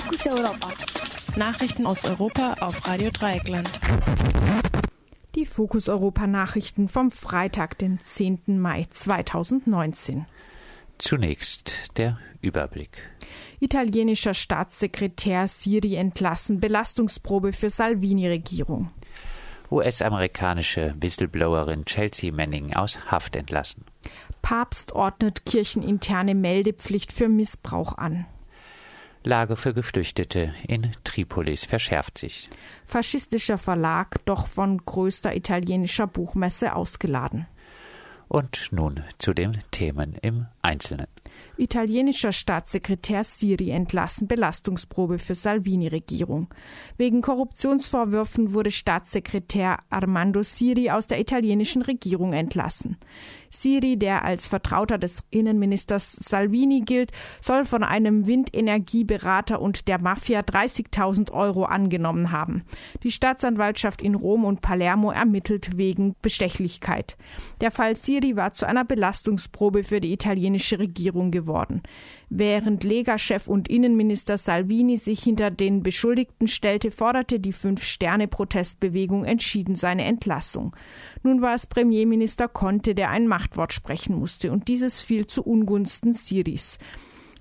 Fokus Europa. Nachrichten aus Europa auf Radio Dreieckland. Die Fokus Europa Nachrichten vom Freitag, den 10. Mai 2019. Zunächst der Überblick. Italienischer Staatssekretär Siri entlassen, Belastungsprobe für Salvini-Regierung. US-amerikanische Whistleblowerin Chelsea Manning aus Haft entlassen. Papst ordnet kircheninterne Meldepflicht für Missbrauch an. Lage für Geflüchtete in Tripolis verschärft sich. Faschistischer Verlag doch von größter italienischer Buchmesse ausgeladen. Und nun zu den Themen im Einzelnen. Italienischer Staatssekretär Siri entlassen Belastungsprobe für Salvini-Regierung. Wegen Korruptionsvorwürfen wurde Staatssekretär Armando Siri aus der italienischen Regierung entlassen. Siri, der als Vertrauter des Innenministers Salvini gilt, soll von einem Windenergieberater und der Mafia 30.000 Euro angenommen haben. Die Staatsanwaltschaft in Rom und Palermo ermittelt wegen Bestechlichkeit. Der Fall Siri war zu einer Belastungsprobe für die italienische Regierung geworden. Während Lega-Chef und Innenminister Salvini sich hinter den Beschuldigten stellte, forderte die Fünf-Sterne-Protestbewegung entschieden seine Entlassung. Nun war es Premierminister Conte, der ein Machtwort sprechen musste, und dieses fiel zu Ungunsten Siris.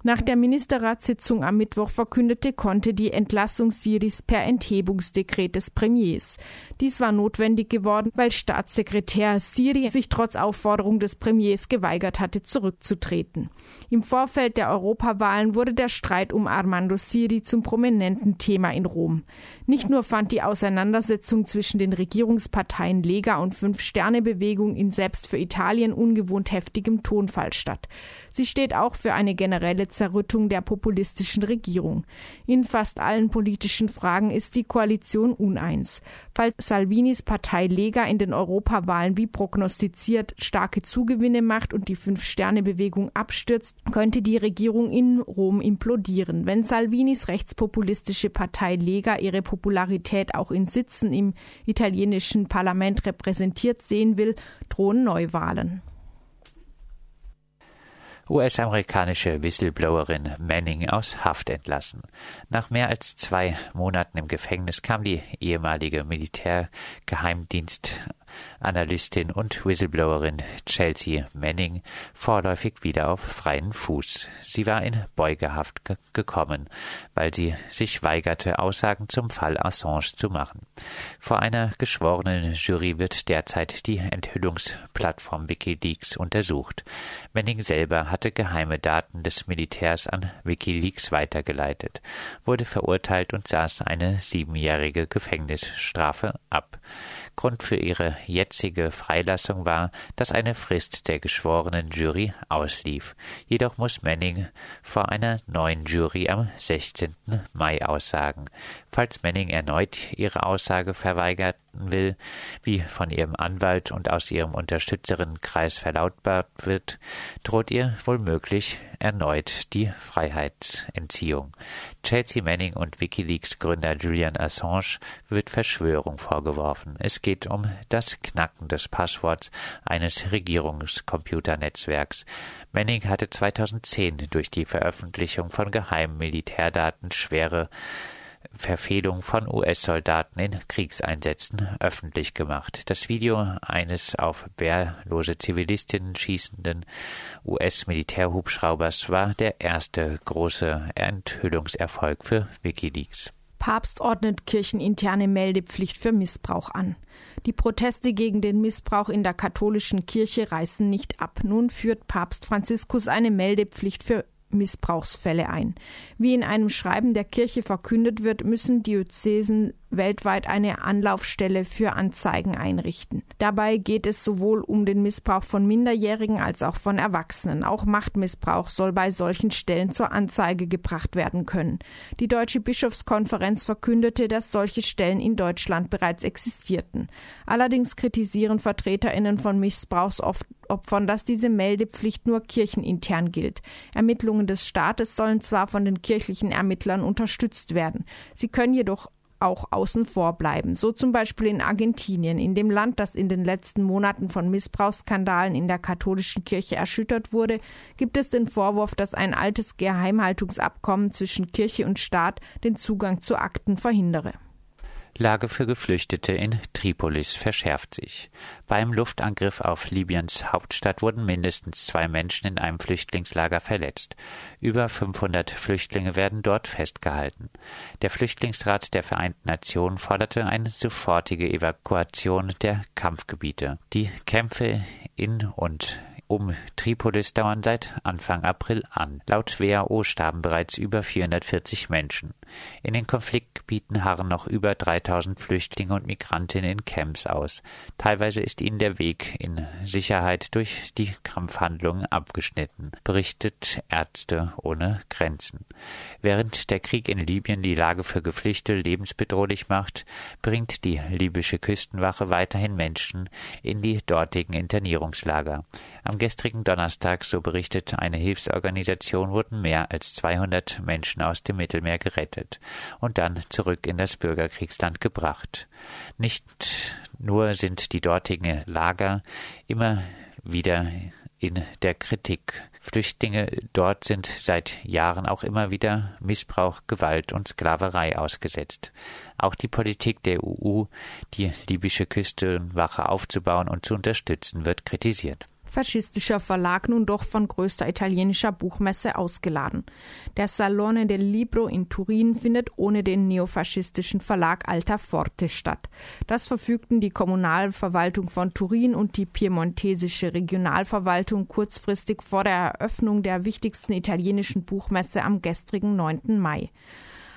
Nach der Ministerratssitzung am Mittwoch verkündete Conte die Entlassung Siris per Enthebungsdekret des Premiers. Dies war notwendig geworden, weil Staatssekretär Siri sich trotz Aufforderung des Premiers geweigert hatte, zurückzutreten. Im Vorfeld der Europawahlen wurde der Streit um Armando Siri zum prominenten Thema in Rom. Nicht nur fand die Auseinandersetzung zwischen den Regierungsparteien Lega und Fünf-Sterne-Bewegung in selbst für Italien ungewohnt heftigem Tonfall statt. Sie steht auch für eine generelle Zerrüttung der populistischen Regierung. In fast allen politischen Fragen ist die Koalition uneins. Falls Salvinis Partei Lega in den Europawahlen wie prognostiziert starke Zugewinne macht und die Fünf-Sterne-Bewegung abstürzt, könnte die Regierung in Rom implodieren. Wenn Salvinis rechtspopulistische Partei Lega ihre Popularität auch in Sitzen im italienischen Parlament repräsentiert sehen will, drohen Neuwahlen. US-amerikanische Whistleblowerin Manning aus Haft entlassen. Nach mehr als zwei Monaten im Gefängnis kam die ehemalige Militärgeheimdienst Analystin und Whistleblowerin Chelsea Manning vorläufig wieder auf freien Fuß. Sie war in Beugehaft ge gekommen, weil sie sich weigerte, Aussagen zum Fall Assange zu machen. Vor einer geschworenen Jury wird derzeit die Enthüllungsplattform Wikileaks untersucht. Manning selber hatte geheime Daten des Militärs an Wikileaks weitergeleitet, wurde verurteilt und saß eine siebenjährige Gefängnisstrafe ab. Grund für ihre jetzige Freilassung war, dass eine Frist der geschworenen Jury auslief. Jedoch muss Manning vor einer neuen Jury am 16. Mai aussagen. Falls Manning erneut ihre Aussage verweigert will, wie von ihrem Anwalt und aus ihrem Unterstützerinnenkreis verlautbart wird, droht ihr womöglich erneut die Freiheitsentziehung. Chelsea Manning und Wikileaks Gründer Julian Assange wird Verschwörung vorgeworfen. Es geht um das Knacken des Passworts eines Regierungscomputernetzwerks. Manning hatte 2010 durch die Veröffentlichung von geheimen Militärdaten schwere Verfehlung von US-Soldaten in Kriegseinsätzen öffentlich gemacht. Das Video eines auf wehrlose Zivilistinnen schießenden US-Militärhubschraubers war der erste große Enthüllungserfolg für Wikileaks. Papst ordnet kircheninterne Meldepflicht für Missbrauch an. Die Proteste gegen den Missbrauch in der katholischen Kirche reißen nicht ab. Nun führt Papst Franziskus eine Meldepflicht für Missbrauchsfälle ein. Wie in einem Schreiben der Kirche verkündet wird, müssen Diözesen weltweit eine Anlaufstelle für Anzeigen einrichten. Dabei geht es sowohl um den Missbrauch von Minderjährigen als auch von Erwachsenen. Auch Machtmissbrauch soll bei solchen Stellen zur Anzeige gebracht werden können. Die Deutsche Bischofskonferenz verkündete, dass solche Stellen in Deutschland bereits existierten. Allerdings kritisieren Vertreterinnen von Missbrauchsopfern, dass diese Meldepflicht nur kirchenintern gilt. Ermittlungen des Staates sollen zwar von den kirchlichen Ermittlern unterstützt werden. Sie können jedoch auch außen vor bleiben. So zum Beispiel in Argentinien, in dem Land, das in den letzten Monaten von Missbrauchsskandalen in der katholischen Kirche erschüttert wurde, gibt es den Vorwurf, dass ein altes Geheimhaltungsabkommen zwischen Kirche und Staat den Zugang zu Akten verhindere. Lage für Geflüchtete in Tripolis verschärft sich. Beim Luftangriff auf Libyens Hauptstadt wurden mindestens zwei Menschen in einem Flüchtlingslager verletzt. Über 500 Flüchtlinge werden dort festgehalten. Der Flüchtlingsrat der Vereinten Nationen forderte eine sofortige Evakuation der Kampfgebiete. Die Kämpfe in und um Tripolis dauern seit Anfang April an. Laut WHO starben bereits über 440 Menschen. In den Konfliktgebieten harren noch über 3000 Flüchtlinge und Migrantinnen in Camps aus. Teilweise ist ihnen der Weg in Sicherheit durch die Kampfhandlungen abgeschnitten, berichtet Ärzte ohne Grenzen. Während der Krieg in Libyen die Lage für Geflüchtete lebensbedrohlich macht, bringt die libysche Küstenwache weiterhin Menschen in die dortigen Internierungslager. Am gestrigen Donnerstag, so berichtet eine Hilfsorganisation, wurden mehr als 200 Menschen aus dem Mittelmeer gerettet und dann zurück in das Bürgerkriegsland gebracht. Nicht nur sind die dortigen Lager immer wieder in der Kritik. Flüchtlinge dort sind seit Jahren auch immer wieder Missbrauch, Gewalt und Sklaverei ausgesetzt. Auch die Politik der EU, die libysche Küstenwache aufzubauen und zu unterstützen, wird kritisiert faschistischer Verlag nun doch von größter italienischer Buchmesse ausgeladen. Der Salone del Libro in Turin findet ohne den neofaschistischen Verlag Alta Forte statt. Das verfügten die Kommunalverwaltung von Turin und die piemontesische Regionalverwaltung kurzfristig vor der Eröffnung der wichtigsten italienischen Buchmesse am gestrigen 9. Mai.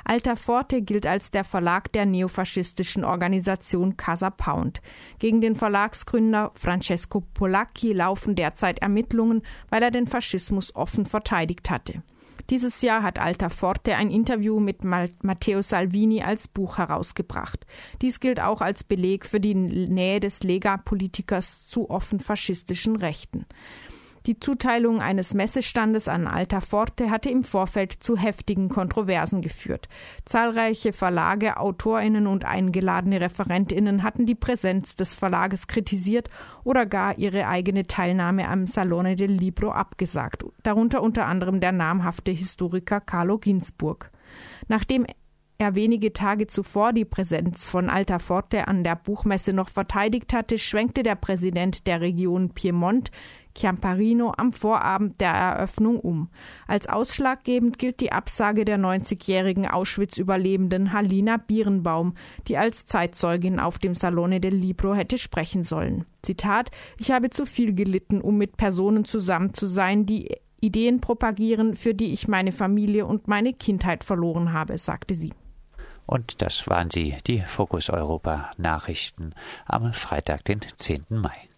Alta Forte gilt als der Verlag der neofaschistischen Organisation Casa Pound. Gegen den Verlagsgründer Francesco Polacchi laufen derzeit Ermittlungen, weil er den Faschismus offen verteidigt hatte. Dieses Jahr hat Alta Forte ein Interview mit Matteo Salvini als Buch herausgebracht. Dies gilt auch als Beleg für die Nähe des Lega-Politikers zu offen faschistischen Rechten. Die Zuteilung eines Messestandes an Alta Forte hatte im Vorfeld zu heftigen Kontroversen geführt. Zahlreiche Verlage, Autorinnen und eingeladene Referentinnen hatten die Präsenz des Verlages kritisiert oder gar ihre eigene Teilnahme am Salone del Libro abgesagt, darunter unter anderem der namhafte Historiker Carlo Ginzburg. Nachdem er wenige Tage zuvor die Präsenz von Alta Forte an der Buchmesse noch verteidigt hatte, schwenkte der Präsident der Region Piemont, Chiamparino am Vorabend der Eröffnung um. Als ausschlaggebend gilt die Absage der 90-jährigen Auschwitz-Überlebenden Halina Bierenbaum, die als Zeitzeugin auf dem Salone del Libro hätte sprechen sollen. Zitat: Ich habe zu viel gelitten, um mit Personen zusammen zu sein, die Ideen propagieren, für die ich meine Familie und meine Kindheit verloren habe, sagte sie. Und das waren sie, die Fokus Europa Nachrichten am Freitag, den 10. Mai.